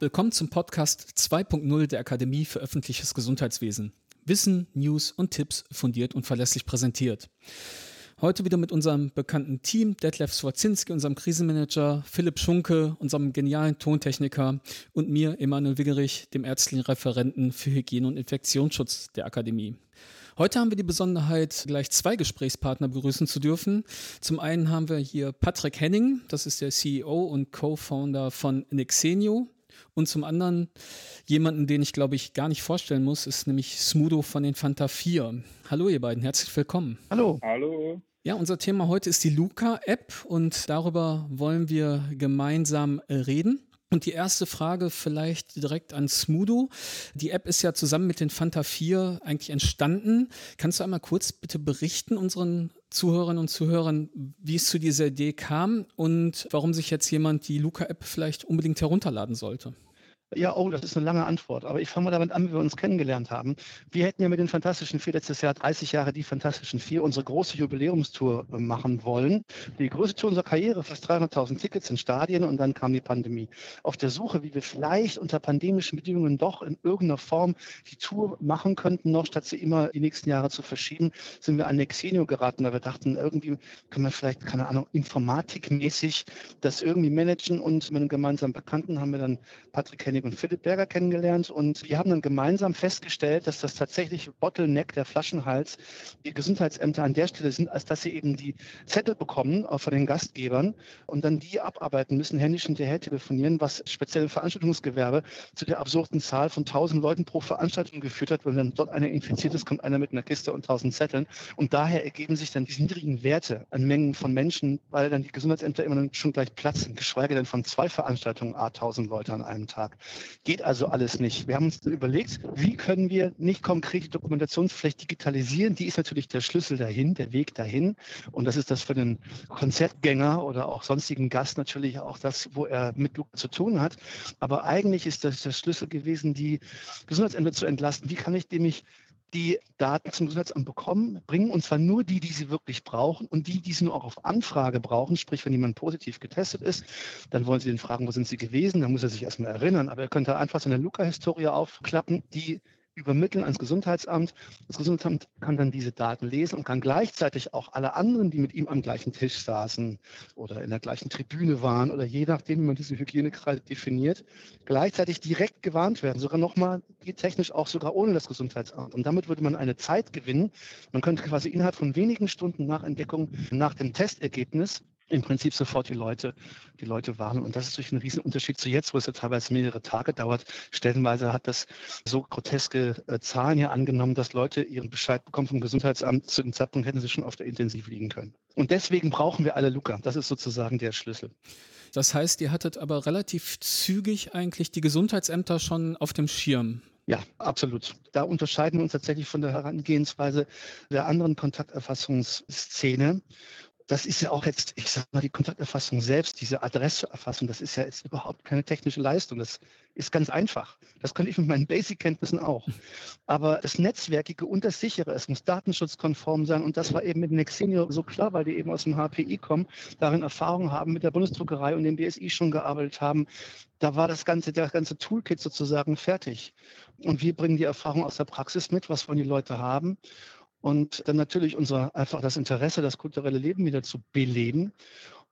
Willkommen zum Podcast 2.0 der Akademie für öffentliches Gesundheitswesen. Wissen, News und Tipps fundiert und verlässlich präsentiert. Heute wieder mit unserem bekannten Team, Detlef Swarzinski, unserem Krisenmanager, Philipp Schunke, unserem genialen Tontechniker und mir, Emanuel Wiggerich, dem ärztlichen Referenten für Hygiene und Infektionsschutz der Akademie. Heute haben wir die Besonderheit, gleich zwei Gesprächspartner begrüßen zu dürfen. Zum einen haben wir hier Patrick Henning, das ist der CEO und Co-Founder von Nexenio. Und zum anderen jemanden, den ich glaube ich gar nicht vorstellen muss, ist nämlich Smudo von den Fanta 4. Hallo ihr beiden, herzlich willkommen. Hallo. Hallo. Ja, unser Thema heute ist die Luca-App und darüber wollen wir gemeinsam reden. Und die erste Frage vielleicht direkt an Smudo. Die App ist ja zusammen mit den Fanta 4 eigentlich entstanden. Kannst du einmal kurz bitte berichten unseren Zuhörerinnen und Zuhörern, wie es zu dieser Idee kam und warum sich jetzt jemand die Luca-App vielleicht unbedingt herunterladen sollte? Ja, oh, das ist eine lange Antwort. Aber ich fange mal damit an, wie wir uns kennengelernt haben. Wir hätten ja mit den Fantastischen Vier letztes Jahr 30 Jahre die Fantastischen Vier, unsere große Jubiläumstour äh, machen wollen. Die größte Tour unserer Karriere, fast 300.000 Tickets in Stadien und dann kam die Pandemie. Auf der Suche, wie wir vielleicht unter pandemischen Bedingungen doch in irgendeiner Form die Tour machen könnten, noch statt sie immer die nächsten Jahre zu verschieben, sind wir an Nexenio geraten, weil wir dachten, irgendwie können wir vielleicht, keine Ahnung, informatikmäßig das irgendwie managen und mit einem gemeinsamen Bekannten haben wir dann Patrick Henning Koenig und Philipp Berger kennengelernt und wir haben dann gemeinsam festgestellt, dass das tatsächlich Bottleneck, der Flaschenhals, die Gesundheitsämter an der Stelle sind, als dass sie eben die Zettel bekommen auch von den Gastgebern und dann die abarbeiten müssen, händisch hinterher telefonieren, was speziell im Veranstaltungsgewerbe zu der absurden Zahl von 1000 Leuten pro Veranstaltung geführt hat. Wenn dann dort einer infiziert ist, kommt einer mit einer Kiste und 1000 Zetteln. Und daher ergeben sich dann diese niedrigen Werte an Mengen von Menschen, weil dann die Gesundheitsämter immer schon gleich platzen, geschweige denn von zwei Veranstaltungen a 1000 Leute an einem Tag. Geht also alles nicht. Wir haben uns überlegt, wie können wir nicht konkrete Dokumentationspflicht digitalisieren? Die ist natürlich der Schlüssel dahin, der Weg dahin. Und das ist das für den Konzertgänger oder auch sonstigen Gast natürlich auch das, wo er mit zu tun hat. Aber eigentlich ist das der Schlüssel gewesen, die Gesundheitsämter zu entlasten. Wie kann ich nämlich die Daten zum Gesundheitsamt bekommen, bringen, und zwar nur die, die sie wirklich brauchen und die, die sie nur auch auf Anfrage brauchen. Sprich, wenn jemand positiv getestet ist, dann wollen sie den fragen, wo sind sie gewesen, dann muss er sich erstmal erinnern, aber er könnte einfach seine Luca-Historie aufklappen, die übermitteln ans Gesundheitsamt. Das Gesundheitsamt kann dann diese Daten lesen und kann gleichzeitig auch alle anderen, die mit ihm am gleichen Tisch saßen oder in der gleichen Tribüne waren oder je nachdem, wie man diese Hygienekreise definiert, gleichzeitig direkt gewarnt werden. Sogar nochmal, technisch auch sogar ohne das Gesundheitsamt. Und damit würde man eine Zeit gewinnen. Man könnte quasi innerhalb von wenigen Stunden nach Entdeckung, nach dem Testergebnis im Prinzip sofort die Leute, die Leute warnen. Und das ist natürlich ein Riesenunterschied zu jetzt, wo es ja teilweise mehrere Tage dauert. Stellenweise hat das so groteske äh, Zahlen hier angenommen, dass Leute ihren Bescheid bekommen vom Gesundheitsamt. Zu dem Zeitpunkt hätten sie schon auf der Intensiv liegen können. Und deswegen brauchen wir alle Luca. Das ist sozusagen der Schlüssel. Das heißt, ihr hattet aber relativ zügig eigentlich die Gesundheitsämter schon auf dem Schirm. Ja, absolut. Da unterscheiden wir uns tatsächlich von der Herangehensweise der anderen Kontakterfassungsszene das ist ja auch jetzt, ich sag mal, die Kontakterfassung selbst, diese Adresseerfassung, das ist ja jetzt überhaupt keine technische Leistung. Das ist ganz einfach. Das könnte ich mit meinen Basic-Kenntnissen auch. Aber das Netzwerkige und das Sichere, es muss datenschutzkonform sein. Und das war eben mit Nexenio so klar, weil die eben aus dem HPI kommen, darin Erfahrung haben, mit der Bundesdruckerei und dem BSI schon gearbeitet haben. Da war das ganze, der ganze Toolkit sozusagen fertig. Und wir bringen die Erfahrung aus der Praxis mit, was wollen die Leute haben und dann natürlich unser einfach das Interesse, das kulturelle Leben wieder zu beleben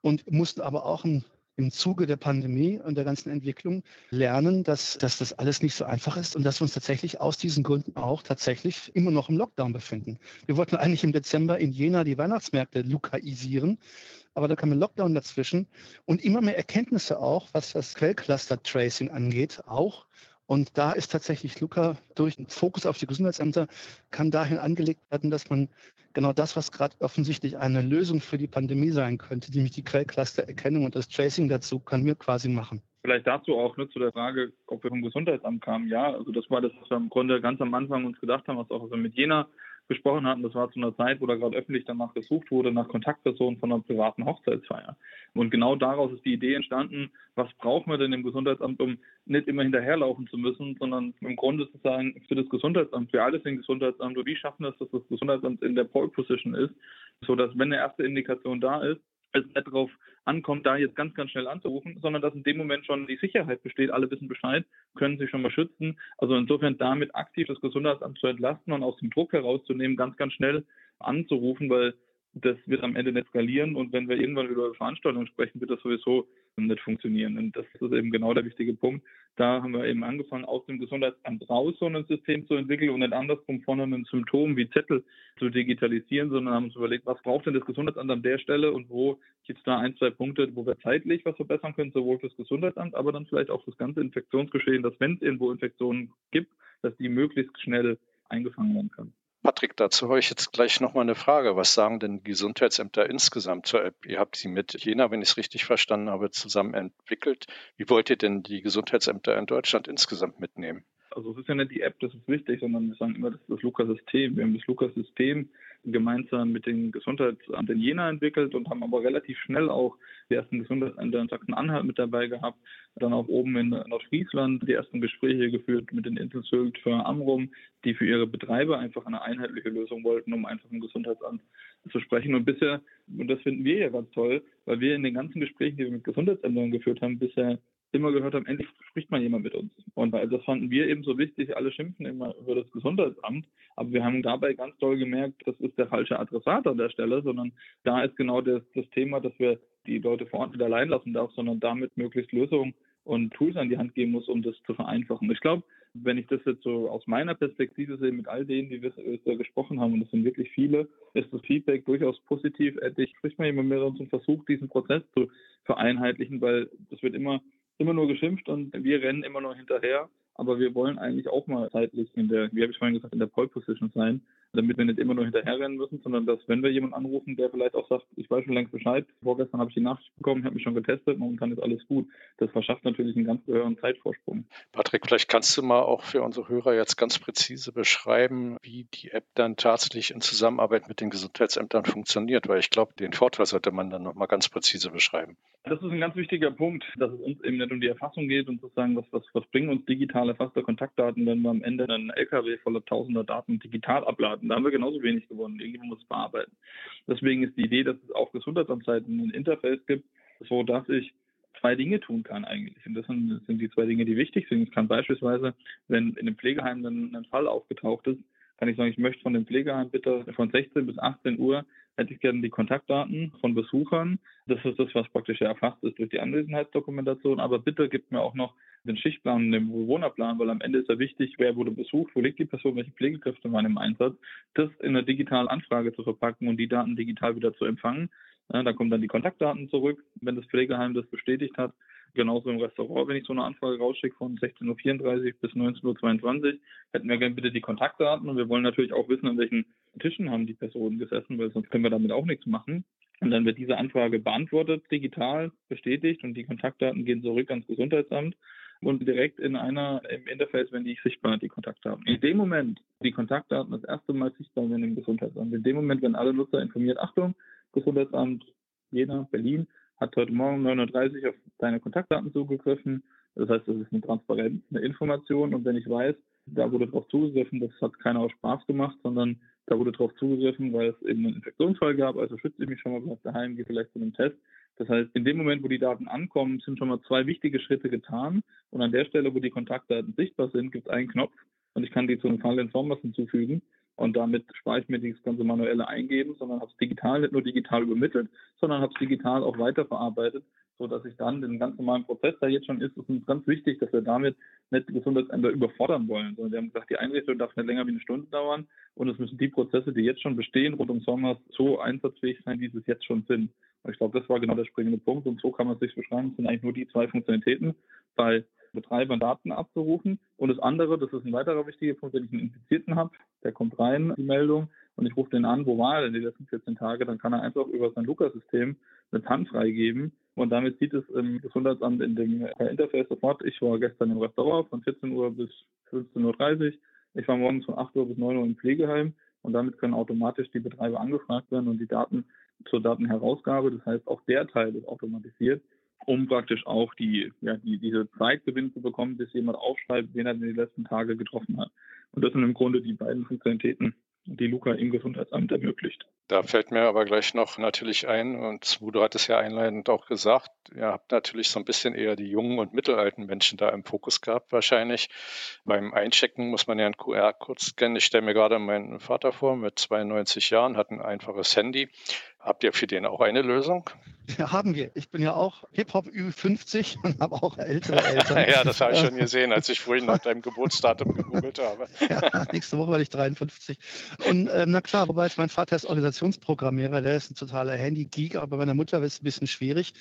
und mussten aber auch im, im Zuge der Pandemie und der ganzen Entwicklung lernen, dass, dass das alles nicht so einfach ist und dass wir uns tatsächlich aus diesen Gründen auch tatsächlich immer noch im Lockdown befinden. Wir wollten eigentlich im Dezember in Jena die Weihnachtsmärkte lokalisieren, aber da kam ein Lockdown dazwischen und immer mehr Erkenntnisse auch, was das Quellcluster-Tracing angeht, auch und da ist tatsächlich Luca durch den Fokus auf die Gesundheitsämter kann dahin angelegt werden, dass man genau das, was gerade offensichtlich eine Lösung für die Pandemie sein könnte, nämlich die Quellcluster-Erkennung und das Tracing dazu, kann wir quasi machen. Vielleicht dazu auch ne, zu der Frage, ob wir vom Gesundheitsamt kamen. Ja, also das war das, was wir im Grunde ganz am Anfang uns gedacht haben, was auch mit Jena besprochen hatten, das war zu einer Zeit, wo da gerade öffentlich danach gesucht wurde, nach Kontaktpersonen von einer privaten Hochzeitsfeier. Und genau daraus ist die Idee entstanden, was brauchen wir denn im Gesundheitsamt, um nicht immer hinterherlaufen zu müssen, sondern im Grunde zu sagen, für das Gesundheitsamt, wir alle sind Gesundheitsamt, und wie schaffen wir es, dass das Gesundheitsamt in der Pole Position ist, so dass wenn eine erste Indikation da ist, es nicht darauf ankommt, da jetzt ganz, ganz schnell anzurufen, sondern dass in dem Moment schon die Sicherheit besteht, alle wissen Bescheid, können sich schon mal schützen. Also insofern damit aktiv das Gesundheitsamt zu entlasten und aus dem Druck herauszunehmen, ganz, ganz schnell anzurufen, weil das wird am Ende nicht skalieren und wenn wir irgendwann über Veranstaltungen sprechen, wird das sowieso nicht funktionieren. Und das ist eben genau der wichtige Punkt. Da haben wir eben angefangen, aus dem Gesundheitsamt raus so ein System zu entwickeln und nicht andersrum von einem Symptom wie Zettel zu digitalisieren, sondern haben uns überlegt, was braucht denn das Gesundheitsamt an der Stelle und wo gibt es da ein, zwei Punkte, wo wir zeitlich was verbessern können, sowohl fürs Gesundheitsamt, aber dann vielleicht auch das ganze Infektionsgeschehen, dass wenn es irgendwo Infektionen gibt, dass die möglichst schnell eingefangen werden können. Patrick, dazu habe ich jetzt gleich nochmal eine Frage. Was sagen denn Gesundheitsämter insgesamt zur App? Ihr habt sie mit Jena, wenn ich es richtig verstanden habe, zusammen entwickelt. Wie wollt ihr denn die Gesundheitsämter in Deutschland insgesamt mitnehmen? Also es ist ja nicht die App, das ist wichtig, sondern wir sagen immer, das ist das Luca-System. Wir haben das Luca-System gemeinsam mit dem Gesundheitsamt in Jena entwickelt und haben aber relativ schnell auch die ersten Gesundheitsämter in Sachsen-Anhalt mit dabei gehabt, dann auch oben in Nordfriesland die ersten Gespräche geführt mit den Insel Sylt für Amrum, die für ihre Betreiber einfach eine einheitliche Lösung wollten, um einfach im Gesundheitsamt zu sprechen. Und bisher, und das finden wir ja ganz toll, weil wir in den ganzen Gesprächen, die wir mit Gesundheitsämtern geführt haben, bisher immer gehört haben, endlich spricht mal jemand mit uns. Und das fanden wir eben so wichtig. Alle schimpfen immer über das Gesundheitsamt, aber wir haben dabei ganz doll gemerkt, das ist der falsche Adressat an der Stelle, sondern da ist genau das, das Thema, dass wir die Leute vor Ort nicht allein lassen darf, sondern damit möglichst Lösungen und Tools an die Hand geben muss, um das zu vereinfachen. Ich glaube, wenn ich das jetzt so aus meiner Perspektive sehe, mit all denen, die wir äh, gesprochen haben, und das sind wirklich viele, ist das Feedback durchaus positiv. Endlich spricht man jemand mit uns und versucht, diesen Prozess zu vereinheitlichen, weil das wird immer immer nur geschimpft und wir rennen immer nur hinterher. Aber wir wollen eigentlich auch mal zeitlich in der, wie habe ich vorhin gesagt, in der Pole Position sein, damit wir nicht immer nur hinterherrennen müssen, sondern dass, wenn wir jemanden anrufen, der vielleicht auch sagt, ich weiß schon längst Bescheid, vorgestern habe ich die Nachricht bekommen, habe mich schon getestet, momentan ist alles gut. Das verschafft natürlich einen ganz höheren Zeitvorsprung. Patrick, vielleicht kannst du mal auch für unsere Hörer jetzt ganz präzise beschreiben, wie die App dann tatsächlich in Zusammenarbeit mit den Gesundheitsämtern funktioniert, weil ich glaube, den Vorteil sollte man dann nochmal ganz präzise beschreiben. Das ist ein ganz wichtiger Punkt, dass es uns eben nicht um die Erfassung geht und sozusagen, was, was, was bringen uns digital erfasste Kontaktdaten, wenn wir am Ende einen LKW voller tausender Daten digital abladen. Da haben wir genauso wenig gewonnen. Irgendjemand muss es bearbeiten. Deswegen ist die Idee, dass es auf Gesundheitsamtseiten ein Interface gibt, so dass ich zwei Dinge tun kann eigentlich. Und das sind, das sind die zwei Dinge, die wichtig sind. Ich kann beispielsweise, wenn in einem Pflegeheim dann ein Fall aufgetaucht ist, kann ich sagen, ich möchte von dem Pflegeheim bitte von 16 bis 18 Uhr hätte ich gerne die Kontaktdaten von Besuchern. Das ist das, was praktisch erfasst ist durch die Anwesenheitsdokumentation. Aber bitte gibt mir auch noch den Schichtplan und den Bewohnerplan, weil am Ende ist ja wichtig, wer wurde besucht, wo liegt die Person, welche Pflegekräfte waren im Einsatz. Das in einer digitalen Anfrage zu verpacken und die Daten digital wieder zu empfangen. Da kommen dann die Kontaktdaten zurück, wenn das Pflegeheim das bestätigt hat. Genauso im Restaurant, wenn ich so eine Anfrage rausschicke von 16.34 Uhr bis 19.22 Uhr, hätten wir gerne bitte die Kontaktdaten und wir wollen natürlich auch wissen, an welchen Tischen haben die Personen gesessen, weil sonst können wir damit auch nichts machen. Und dann wird diese Anfrage beantwortet, digital bestätigt und die Kontaktdaten gehen zurück ans Gesundheitsamt und direkt in einer im Interface, wenn die sichtbar die Kontaktdaten. In dem Moment, die Kontaktdaten das erste Mal sichtbar werden im Gesundheitsamt, in dem Moment, wenn alle Nutzer informiert, Achtung, Gesundheitsamt Jena, Berlin, hat heute Morgen 9.30 Uhr auf deine Kontaktdaten zugegriffen. Das heißt, das ist eine Transparenz, eine Information. Und wenn ich weiß, da wurde darauf zugegriffen, das hat keiner aus Spaß gemacht, sondern da wurde darauf zugegriffen, weil es eben einen Infektionsfall gab. Also schütze ich mich schon mal, bleib daheim, gehe vielleicht zu einem Test. Das heißt, in dem Moment, wo die Daten ankommen, sind schon mal zwei wichtige Schritte getan. Und an der Stelle, wo die Kontaktdaten sichtbar sind, gibt es einen Knopf und ich kann die zu einem Fall Informers hinzufügen. Und damit spare ich mir das ganze manuelle Eingeben, sondern habe es digital, nicht nur digital übermittelt, sondern habe es digital auch weiterverarbeitet, sodass ich dann den ganz normalen Prozess, der jetzt schon ist, ist uns ganz wichtig, dass wir damit nicht die Gesundheitsämter überfordern wollen, sondern wir haben gesagt, die Einrichtung darf nicht länger wie eine Stunde dauern und es müssen die Prozesse, die jetzt schon bestehen, rund um Sommer so einsatzfähig sein, wie sie es jetzt schon sind. Ich glaube, das war genau der springende Punkt und so kann man es sich beschreiben. Es sind eigentlich nur die zwei Funktionalitäten bei Betreibern Daten abzurufen. Und das andere, das ist ein weiterer wichtiger Punkt, wenn ich einen Infizierten habe, der kommt rein, die Meldung, und ich rufe den an, wo war er denn die letzten 14 Tage, dann kann er einfach über sein Luca-System eine TAN freigeben. Und damit sieht es im Gesundheitsamt in dem Interface sofort, ich war gestern im Restaurant von 14 Uhr bis 15.30 Uhr, ich war morgens von 8 Uhr bis 9 Uhr im Pflegeheim und damit können automatisch die Betreiber angefragt werden und die Daten zur Datenherausgabe, das heißt auch der Teil ist automatisiert um praktisch auch die, ja, die, diese Zeitgewinn zu bekommen, bis jemand aufschreibt, wen er in den letzten Tagen getroffen hat. Und das sind im Grunde die beiden Funktionalitäten, die Luca im Gesundheitsamt ermöglicht. Da fällt mir aber gleich noch natürlich ein, und du hattest ja einleitend auch gesagt, ihr habt natürlich so ein bisschen eher die jungen und mittelalten Menschen da im Fokus gehabt wahrscheinlich. Beim Einchecken muss man ja einen QR-Code scannen. Ich stelle mir gerade meinen Vater vor, mit 92 Jahren, hat ein einfaches Handy. Habt ihr für den auch eine Lösung? Ja, haben wir. Ich bin ja auch Hip-Hop Ü50 und habe auch ältere Eltern. ja, das habe ich schon gesehen, als ich vorhin nach deinem Geburtsdatum gegoogelt habe. ja, nächste Woche werde ich 53. Und ähm, na klar, wobei mein Vater ist Organisationsprogrammierer, der ist ein totaler Handy-Geek, aber bei meiner Mutter ist es ein bisschen schwierig.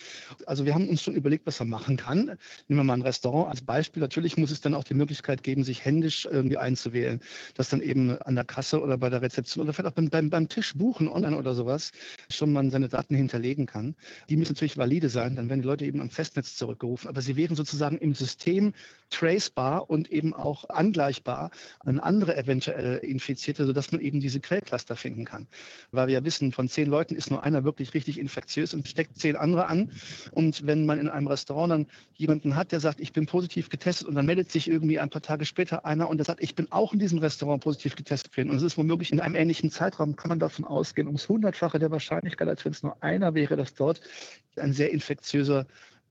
Also wir haben uns schon überlegt, was er machen kann. Nehmen wir mal ein Restaurant als Beispiel. Natürlich muss es dann auch die Möglichkeit geben, sich händisch irgendwie einzuwählen. Das dann eben an der Kasse oder bei der Rezeption oder vielleicht auch beim, beim, Tisch buchen, online oder sowas, schon man seine Daten hinterlegen kann. Die müssen natürlich valide sein, dann werden die Leute eben am Festnetz zurückgerufen. Aber sie wären sozusagen im System tracebar und eben auch angleichbar an andere eventuell Infizierte, sodass man eben diese Quellcluster finden kann. Weil wir ja wissen, von zehn Leuten ist nur einer wirklich richtig infektiös und steckt zehn andere an. Und wenn man in einem Restaurant dann jemanden hat, der sagt, ich bin positiv getestet und dann meldet sich irgendwie ein paar Tage später einer und der sagt, ich bin auch in diesem Restaurant positiv getestet worden. Und es ist womöglich in einem ähnlichen Zeitraum, kann man davon ausgehen, ums Hundertfache der Wahrscheinlichkeit, als wenn es nur einer wäre, dass dort ein sehr infektiöser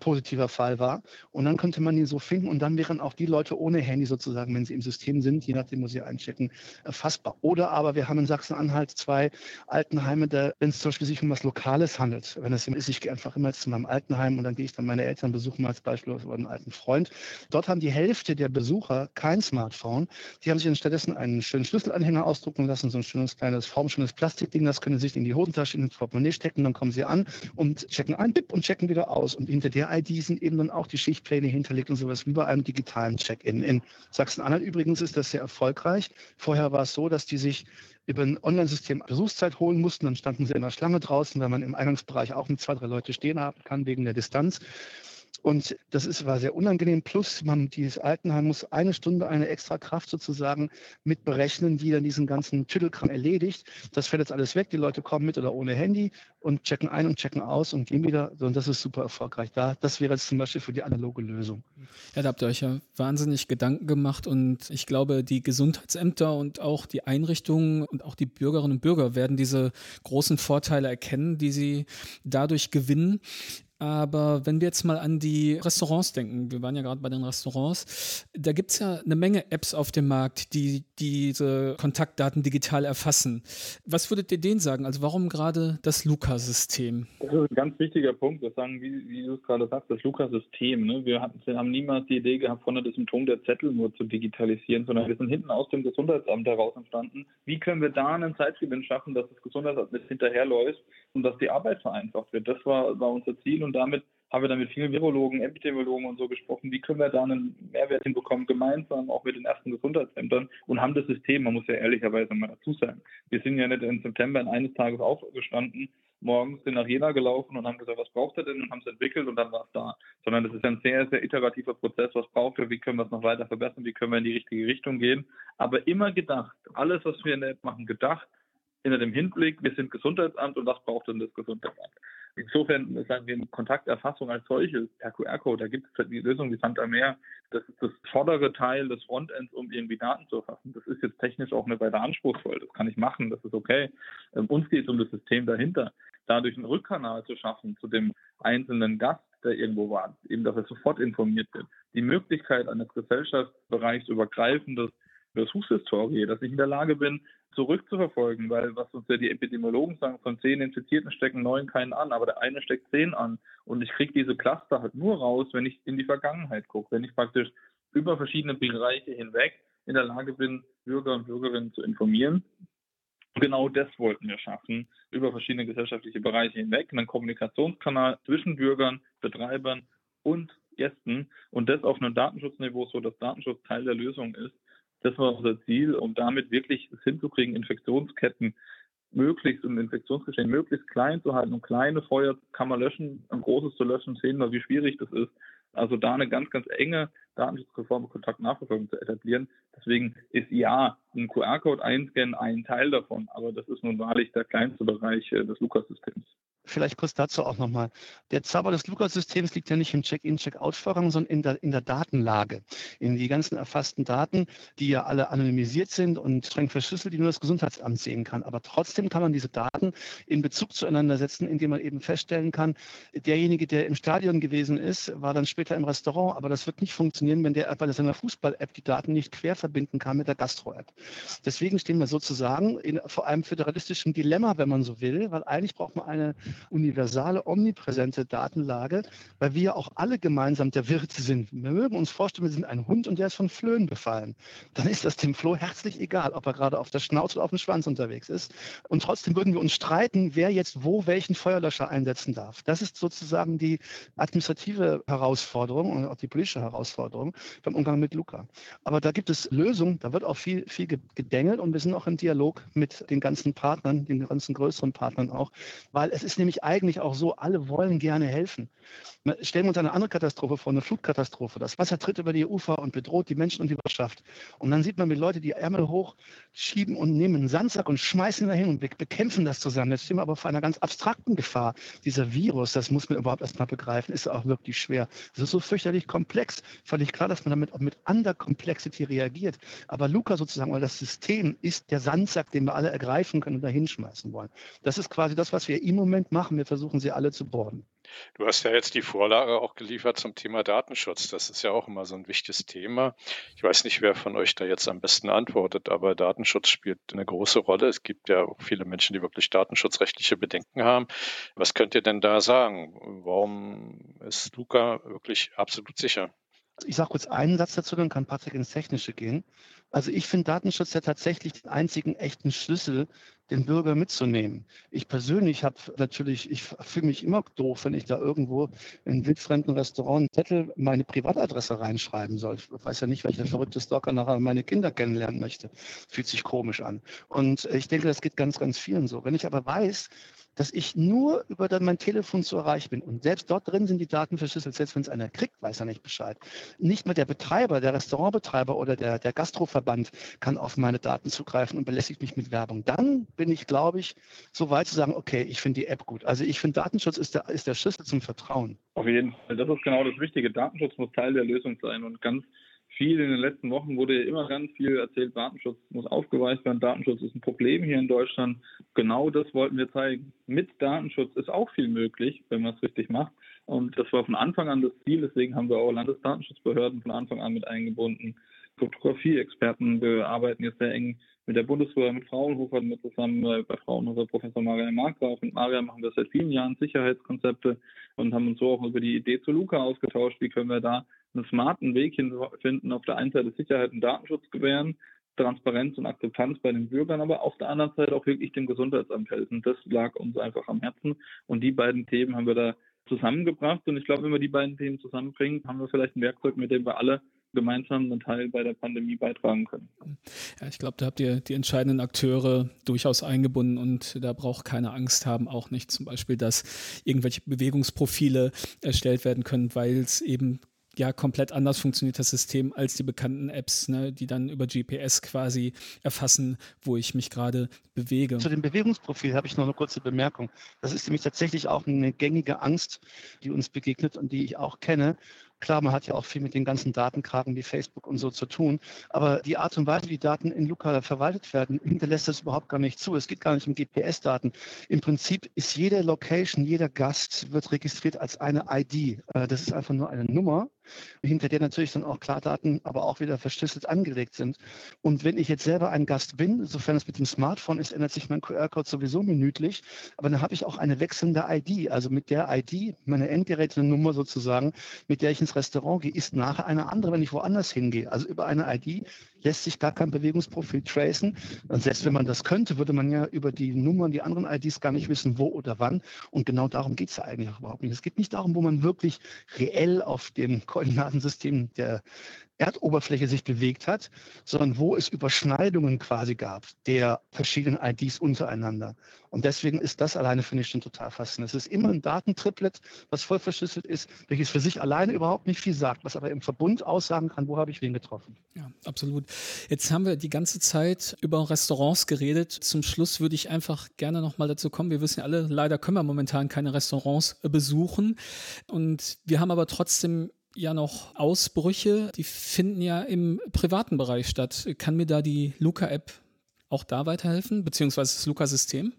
positiver Fall war. Und dann könnte man ihn so finden und dann wären auch die Leute ohne Handy sozusagen, wenn sie im System sind, je nachdem, wo sie einchecken, erfassbar. Oder aber wir haben in Sachsen-Anhalt zwei Altenheime, wenn es zum Beispiel sich um was Lokales handelt. Wenn es ist, ich gehe einfach immer zu meinem Altenheim und dann gehe ich dann meine Eltern besuchen, als Beispiel oder einen alten Freund. Dort haben die Hälfte der Besucher kein Smartphone. Die haben sich dann stattdessen einen schönen Schlüsselanhänger ausdrucken lassen, so ein schönes kleines formschönes Plastikding, das können sie sich in die Hosentasche, in ins Portemonnaie stecken, dann kommen sie an und checken ein, bip, und checken wieder aus. Und hinter der ID sind eben dann auch die Schichtpläne hinterlegt und sowas wie bei einem digitalen Check-in. In Sachsen-Anhalt übrigens ist das sehr erfolgreich. Vorher war es so, dass die sich über ein Online-System Besuchszeit holen mussten. Dann standen sie in der Schlange draußen, weil man im Eingangsbereich auch mit zwei, drei Leute stehen haben kann wegen der Distanz. Und das ist, war sehr unangenehm. Plus, man, dieses Altenheim muss eine Stunde eine extra Kraft sozusagen mit berechnen, die dann diesen ganzen Tüttelkram erledigt. Das fällt jetzt alles weg. Die Leute kommen mit oder ohne Handy und checken ein und checken aus und gehen wieder. Und das ist super erfolgreich. Da, das wäre jetzt zum Beispiel für die analoge Lösung. Ja, da habt ihr euch ja wahnsinnig Gedanken gemacht. Und ich glaube, die Gesundheitsämter und auch die Einrichtungen und auch die Bürgerinnen und Bürger werden diese großen Vorteile erkennen, die sie dadurch gewinnen. Aber wenn wir jetzt mal an die Restaurants denken, wir waren ja gerade bei den Restaurants, da gibt es ja eine Menge Apps auf dem Markt, die diese Kontaktdaten digital erfassen. Was würdet ihr denen sagen? Also warum gerade das Luca-System? Das ist ein ganz wichtiger Punkt, das sagen, wie, wie du es gerade sagst, das Luca-System. Ne? Wir, wir haben niemals die Idee gehabt, vorne das Symptom der Zettel nur zu digitalisieren, sondern wir sind hinten aus dem Gesundheitsamt heraus entstanden. Wie können wir da einen Zeitgewinn schaffen, dass das Gesundheitsamt nicht hinterherläuft und dass die Arbeit vereinfacht wird? Das war, war unser Ziel und damit haben wir dann mit vielen Virologen, Epidemiologen und so gesprochen, wie können wir da einen Mehrwert hinbekommen, gemeinsam auch mit den ersten Gesundheitsämtern und haben das System, man muss ja ehrlicherweise mal dazu sagen, wir sind ja nicht im September in eines Tages aufgestanden, morgens sind nach Jena gelaufen und haben gesagt, was braucht er denn und haben es entwickelt und dann war es da. Sondern das ist ein sehr, sehr iterativer Prozess, was braucht er, wie können wir es noch weiter verbessern, wie können wir in die richtige Richtung gehen. Aber immer gedacht, alles, was wir in der App machen, gedacht, hinter dem Hinblick, wir sind Gesundheitsamt und was braucht denn das Gesundheitsamt? Insofern sagen wir Kontakterfassung als solches per QR-Code, da gibt es die Lösung wie Santa Meer. Das ist das vordere Teil des Frontends, um irgendwie Daten zu erfassen. Das ist jetzt technisch auch nicht weiter anspruchsvoll. Das kann ich machen, das ist okay. Ähm, uns geht es um das System dahinter. Dadurch einen Rückkanal zu schaffen zu dem einzelnen Gast, der irgendwo war, eben, dass er sofort informiert wird. Die Möglichkeit eines gesellschaftsbereichsübergreifendes Versuchshistorie, dass ich in der Lage bin, zurückzuverfolgen, weil was uns ja die Epidemiologen sagen, von zehn Infizierten stecken neun keinen an, aber der eine steckt zehn an. Und ich kriege diese Cluster halt nur raus, wenn ich in die Vergangenheit gucke, wenn ich praktisch über verschiedene Bereiche hinweg in der Lage bin, Bürger und Bürgerinnen zu informieren. Genau das wollten wir schaffen, über verschiedene gesellschaftliche Bereiche hinweg, einen Kommunikationskanal zwischen Bürgern, Betreibern und Gästen und das auf einem Datenschutzniveau, so dass Datenschutz Teil der Lösung ist das war unser Ziel, um damit wirklich es hinzukriegen, Infektionsketten möglichst und Infektionsgeschehen möglichst klein zu halten. Und kleine Feuer kann man löschen, ein großes zu löschen, sehen wir, wie schwierig das ist. Also da eine ganz, ganz enge Datenschutzreform und Kontaktnachverfolgung zu etablieren. Deswegen ist ja ein QR-Code einscannen ein Teil davon, aber das ist nun wahrlich der kleinste Bereich äh, des Lukas-Systems. Vielleicht kurz dazu auch nochmal. Der Zauber des Lukas-Systems liegt ja nicht im Check-in-Check-out-Vorrang, sondern in der, in der Datenlage. In die ganzen erfassten Daten, die ja alle anonymisiert sind und streng verschlüsselt, die nur das Gesundheitsamt sehen kann. Aber trotzdem kann man diese Daten in Bezug zueinander setzen, indem man eben feststellen kann, derjenige, der im Stadion gewesen ist, war dann später im Restaurant. Aber das wird nicht funktionieren, wenn der bei seiner Fußball-App die Daten nicht quer verbinden kann mit der Gastro-App. Deswegen stehen wir sozusagen in vor einem föderalistischen Dilemma, wenn man so will, weil eigentlich braucht man eine universale, omnipräsente Datenlage, weil wir auch alle gemeinsam der Wirt sind. Wir mögen uns vorstellen, wir sind ein Hund und der ist von Flöhen befallen. Dann ist das dem Floh herzlich egal, ob er gerade auf der Schnauze oder auf dem Schwanz unterwegs ist. Und trotzdem würden wir uns streiten, wer jetzt wo welchen Feuerlöscher einsetzen darf. Das ist sozusagen die administrative Herausforderung und auch die politische Herausforderung beim Umgang mit Luca. Aber da gibt es Lösungen, da wird auch viel, viel gedengelt und wir sind auch im Dialog mit den ganzen Partnern, den ganzen größeren Partnern auch, weil es ist nämlich eigentlich auch so, alle wollen gerne helfen. Stellen wir uns eine andere Katastrophe vor, eine Flutkatastrophe. Das Wasser tritt über die Ufer und bedroht die Menschen und die Wirtschaft. Und dann sieht man, wie Leute die Ärmel hochschieben und nehmen einen Sandsack und schmeißen ihn dahin und bekämpfen das zusammen. Jetzt stehen wir aber vor einer ganz abstrakten Gefahr. Dieser Virus, das muss man überhaupt erstmal begreifen, ist auch wirklich schwer. Es ist so fürchterlich komplex. Völlig klar, dass man damit auch mit Under Complexity reagiert. Aber Luca sozusagen, weil das System ist der Sandsack, den wir alle ergreifen können und da hinschmeißen wollen. Das ist quasi das, was wir im Moment machen. Wir versuchen sie alle zu borden. Du hast ja jetzt die Vorlage auch geliefert zum Thema Datenschutz. Das ist ja auch immer so ein wichtiges Thema. Ich weiß nicht, wer von euch da jetzt am besten antwortet, aber Datenschutz spielt eine große Rolle. Es gibt ja auch viele Menschen, die wirklich datenschutzrechtliche Bedenken haben. Was könnt ihr denn da sagen? Warum ist Luca wirklich absolut sicher? Ich sage kurz einen Satz dazu, dann kann Patrick ins Technische gehen. Also ich finde Datenschutz ja tatsächlich den einzigen echten Schlüssel, den Bürger mitzunehmen. Ich persönlich habe natürlich, ich fühle mich immer doof, wenn ich da irgendwo in wildfremden Restaurant einen Zettel meine Privatadresse reinschreiben soll. Ich weiß ja nicht, welcher verrückte Stalker nachher meine Kinder kennenlernen möchte. Fühlt sich komisch an. Und ich denke, das geht ganz, ganz vielen so. Wenn ich aber weiß, dass ich nur über mein Telefon zu erreichen bin. Und selbst dort drin sind die Daten verschlüsselt. Selbst wenn es einer kriegt, weiß er nicht Bescheid. Nicht mal der Betreiber, der Restaurantbetreiber oder der, der Gastroverband kann auf meine Daten zugreifen und belästigt mich mit Werbung. Dann bin ich, glaube ich, so weit zu sagen, okay, ich finde die App gut. Also ich finde, Datenschutz ist der, ist der Schlüssel zum Vertrauen. Auf jeden Fall. Das ist genau das Wichtige. Datenschutz muss Teil der Lösung sein. Und ganz viel in den letzten Wochen wurde immer ganz viel erzählt, Datenschutz muss aufgeweicht werden, Datenschutz ist ein Problem hier in Deutschland. Genau das wollten wir zeigen. Mit Datenschutz ist auch viel möglich, wenn man es richtig macht. Und das war von Anfang an das Ziel, deswegen haben wir auch Landesdatenschutzbehörden von Anfang an mit eingebunden. Fotografie-Experten, wir arbeiten jetzt sehr eng mit der Bundeswehr, mit Fraunhofer mit zusammen, bei Fraunhofer Professor Marian Markgraf. Mit Maria machen wir seit vielen Jahren Sicherheitskonzepte und haben uns so auch über die Idee zu Luca ausgetauscht. Wie können wir da einen smarten Weg finden, auf der einen Seite Sicherheit und Datenschutz gewähren, Transparenz und Akzeptanz bei den Bürgern, aber auf der anderen Seite auch wirklich dem Gesundheitsamt helfen. Das lag uns einfach am Herzen und die beiden Themen haben wir da zusammengebracht und ich glaube, wenn wir die beiden Themen zusammenbringen, haben wir vielleicht ein Werkzeug, mit dem wir alle gemeinsam einen Teil bei der Pandemie beitragen können. Ja, ich glaube, da habt ihr die entscheidenden Akteure durchaus eingebunden und da braucht keine Angst haben, auch nicht zum Beispiel, dass irgendwelche Bewegungsprofile erstellt werden können, weil es eben ja komplett anders funktioniert das System als die bekannten Apps, ne, die dann über GPS quasi erfassen, wo ich mich gerade bewege. Zu dem Bewegungsprofil habe ich noch eine kurze Bemerkung. Das ist nämlich tatsächlich auch eine gängige Angst, die uns begegnet und die ich auch kenne. Klar, man hat ja auch viel mit den ganzen Datenkragen wie Facebook und so zu tun. Aber die Art und Weise, wie Daten in Luca verwaltet werden, hinterlässt das überhaupt gar nicht zu. Es geht gar nicht um GPS-Daten. Im Prinzip ist jede Location, jeder Gast wird registriert als eine ID. Äh, das ist einfach nur eine Nummer hinter der natürlich dann auch Klardaten, aber auch wieder verschlüsselt angelegt sind. Und wenn ich jetzt selber ein Gast bin, sofern es mit dem Smartphone ist, ändert sich mein QR-Code sowieso minütlich, aber dann habe ich auch eine wechselnde ID. Also mit der ID, meine Endgerätenummer sozusagen, mit der ich ins Restaurant gehe, ist nachher eine andere, wenn ich woanders hingehe. Also über eine ID lässt sich gar kein Bewegungsprofil tracen. Und selbst wenn man das könnte, würde man ja über die Nummern, die anderen IDs gar nicht wissen, wo oder wann. Und genau darum geht es ja eigentlich überhaupt nicht. Es geht nicht darum, wo man wirklich reell auf dem Koordinatensystem der, Erdoberfläche sich bewegt hat, sondern wo es Überschneidungen quasi gab der verschiedenen IDs untereinander. Und deswegen ist das alleine, finde ich, schon total faszinierend. Es ist immer ein Datentriplet, was voll verschlüsselt ist, welches für sich alleine überhaupt nicht viel sagt, was aber im Verbund aussagen kann, wo habe ich wen getroffen. Ja, absolut. Jetzt haben wir die ganze Zeit über Restaurants geredet. Zum Schluss würde ich einfach gerne nochmal dazu kommen. Wir wissen ja alle, leider können wir momentan keine Restaurants besuchen. Und wir haben aber trotzdem ja noch Ausbrüche, die finden ja im privaten Bereich statt. Kann mir da die Luca-App auch da weiterhelfen, beziehungsweise das Luca-System?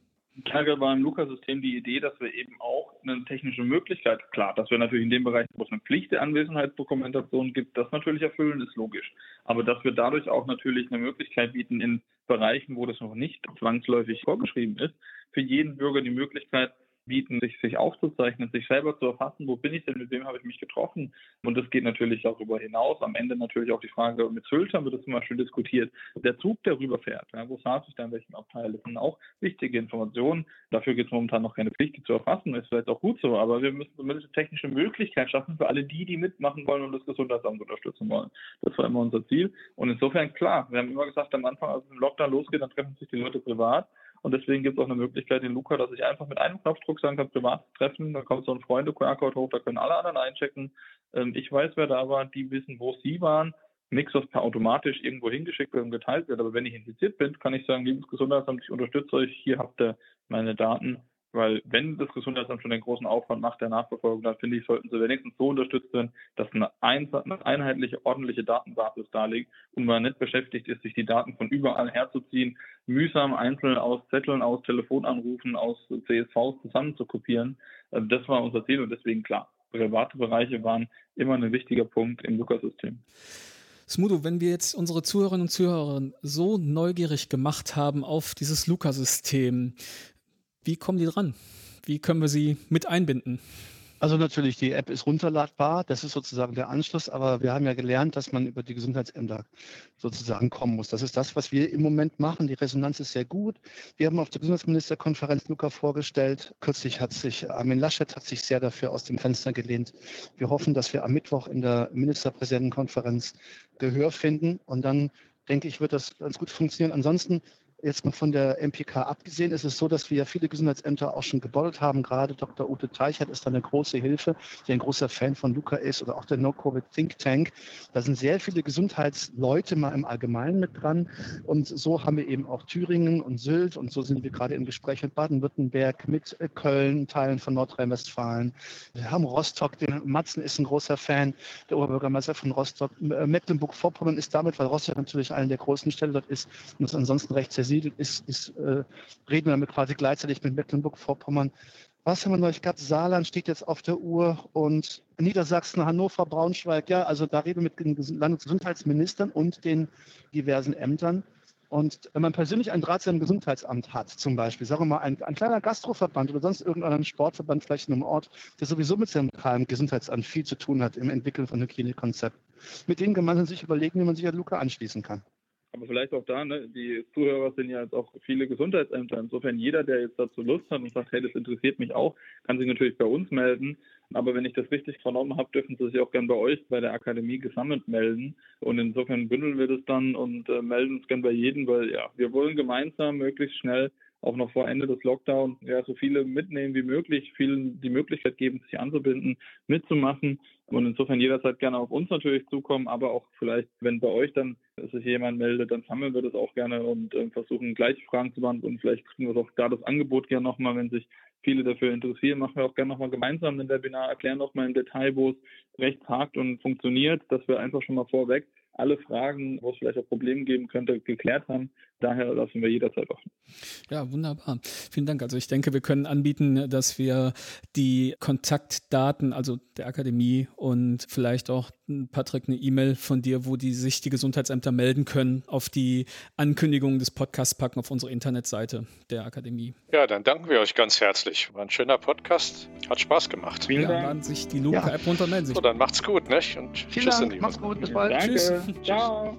Klar war im Luca-System die Idee, dass wir eben auch eine technische Möglichkeit, klar, dass wir natürlich in dem Bereich, wo es eine Pflicht der Anwesenheitsdokumentation gibt, das natürlich erfüllen, ist logisch. Aber dass wir dadurch auch natürlich eine Möglichkeit bieten, in Bereichen, wo das noch nicht zwangsläufig vorgeschrieben ist, für jeden Bürger die Möglichkeit, bieten, sich, sich aufzuzeichnen, sich selber zu erfassen, wo bin ich denn, mit wem habe ich mich getroffen. Und das geht natürlich darüber hinaus. Am Ende natürlich auch die Frage, mit Sylt haben wir das zum Beispiel diskutiert, der Zug, der rüberfährt, ja, wo saß ich da in welchem Abteil, das sind auch wichtige Informationen. Dafür gibt es momentan noch keine Pflicht, die zu erfassen, ist vielleicht auch gut so, aber wir müssen zumindest eine technische Möglichkeit schaffen für alle die, die mitmachen wollen und das Gesundheitsamt unterstützen wollen. Das war immer unser Ziel. Und insofern, klar, wir haben immer gesagt, am Anfang, als es im Lockdown losgeht, dann treffen sich die Leute privat. Und deswegen gibt es auch eine Möglichkeit in Luca, dass ich einfach mit einem Knopfdruck sagen kann, privat treffen, da kommt so ein Freunde-QR-Code hoch, da können alle anderen einchecken. Ähm, ich weiß, wer da war, die wissen, wo sie waren. Nichts, was per automatisch irgendwo hingeschickt wird und geteilt wird. Aber wenn ich infiziert bin, kann ich sagen, liebes Gesundheitsamt, ich unterstütze euch, hier habt ihr meine Daten weil wenn das Gesundheitsamt schon den großen Aufwand macht der Nachverfolgung, dann finde ich, sollten sie wenigstens so unterstützt werden, dass eine, einheitliche, ordentliche Datenbasis da liegt und man nicht beschäftigt ist, sich die Daten von überall herzuziehen, mühsam einzeln aus Zetteln, aus Telefonanrufen, aus CSVs zusammen zu kopieren. Also das war unser Ziel und deswegen klar, private Bereiche waren immer ein wichtiger Punkt im Lukas-System. Smudo, wenn wir jetzt unsere Zuhörerinnen und Zuhörer so neugierig gemacht haben auf dieses Luca-System, wie kommen die dran? Wie können wir sie mit einbinden? Also natürlich, die App ist runterladbar, das ist sozusagen der Anschluss, aber wir haben ja gelernt, dass man über die Gesundheitsämter sozusagen kommen muss. Das ist das, was wir im Moment machen. Die Resonanz ist sehr gut. Wir haben auf der Gesundheitsministerkonferenz Luca vorgestellt. Kürzlich hat sich Armin Laschet hat sich sehr dafür aus dem Fenster gelehnt. Wir hoffen, dass wir am Mittwoch in der Ministerpräsidentenkonferenz Gehör finden und dann denke ich, wird das ganz gut funktionieren. Ansonsten Jetzt mal von der MPK abgesehen, ist es so, dass wir ja viele Gesundheitsämter auch schon gebaut haben. Gerade Dr. Ute Teichert ist da eine große Hilfe, der ein großer Fan von Luca ist oder auch der No-Covid Think Tank. Da sind sehr viele Gesundheitsleute mal im Allgemeinen mit dran. Und so haben wir eben auch Thüringen und Sylt und so sind wir gerade im Gespräch mit Baden-Württemberg, mit äh, Köln, Teilen von Nordrhein-Westfalen. Wir haben Rostock, den Matzen ist ein großer Fan, der Oberbürgermeister von Rostock. Äh, Mecklenburg-Vorpommern ist damit, weil Rostock natürlich eine der großen Städte dort ist und es ansonsten recht sehr angesiedelt ist, ist äh, reden wir damit quasi gleichzeitig mit Mecklenburg-Vorpommern. Was haben wir noch? Ich glaube, Saarland steht jetzt auf der Uhr und Niedersachsen, Hannover, Braunschweig. Ja, also da reden wir mit den Landesgesundheitsministern und den diversen Ämtern. Und wenn man persönlich einen Draht zu Gesundheitsamt hat, zum Beispiel, sagen wir mal, ein, ein kleiner Gastroverband oder sonst irgendeinen Sportverband vielleicht in einem Ort, der sowieso mit seinem Gesundheitsamt viel zu tun hat im Entwickeln von Hygienekonzepten, mit denen gemeinsam sich überlegen, wie man sich an Luca anschließen kann. Aber vielleicht auch da, ne, die Zuhörer sind ja jetzt auch viele Gesundheitsämter. Insofern jeder, der jetzt dazu Lust hat und sagt, hey, das interessiert mich auch, kann sich natürlich bei uns melden. Aber wenn ich das richtig vernommen habe, dürfen Sie sich auch gern bei euch bei der Akademie gesammelt melden. Und insofern bündeln wir das dann und äh, melden uns gern bei jedem, weil ja, wir wollen gemeinsam möglichst schnell auch noch vor Ende des Lockdowns ja, so viele mitnehmen wie möglich, vielen die Möglichkeit geben, sich anzubinden, mitzumachen. Und insofern jederzeit gerne auf uns natürlich zukommen, aber auch vielleicht, wenn bei euch dann sich jemand meldet, dann sammeln wir das auch gerne und äh, versuchen gleich Fragen zu beantworten. Vielleicht kriegen wir doch da das Angebot gerne nochmal, wenn sich viele dafür interessieren, machen wir auch gerne nochmal gemeinsam ein Webinar, erklären nochmal im Detail, wo es recht hakt und funktioniert, dass wir einfach schon mal vorweg alle Fragen, wo es vielleicht auch Probleme geben könnte, geklärt haben. Daher lassen wir jederzeit offen. Ja, wunderbar. Vielen Dank. Also ich denke, wir können anbieten, dass wir die Kontaktdaten, also der Akademie und vielleicht auch Patrick eine E-Mail von dir, wo die sich die Gesundheitsämter melden können, auf die Ankündigung des Podcasts packen auf unsere Internetseite der Akademie. Ja, dann danken wir euch ganz herzlich. War ein schöner Podcast. Hat Spaß gemacht. Vielen ja, Dank. sich die Luca-App ja. runter melden. So, dann macht's gut, nicht? Und Vielen tschüss, Dank. Macht's gut. Bis bald. Danke. Tschüss. Ciao.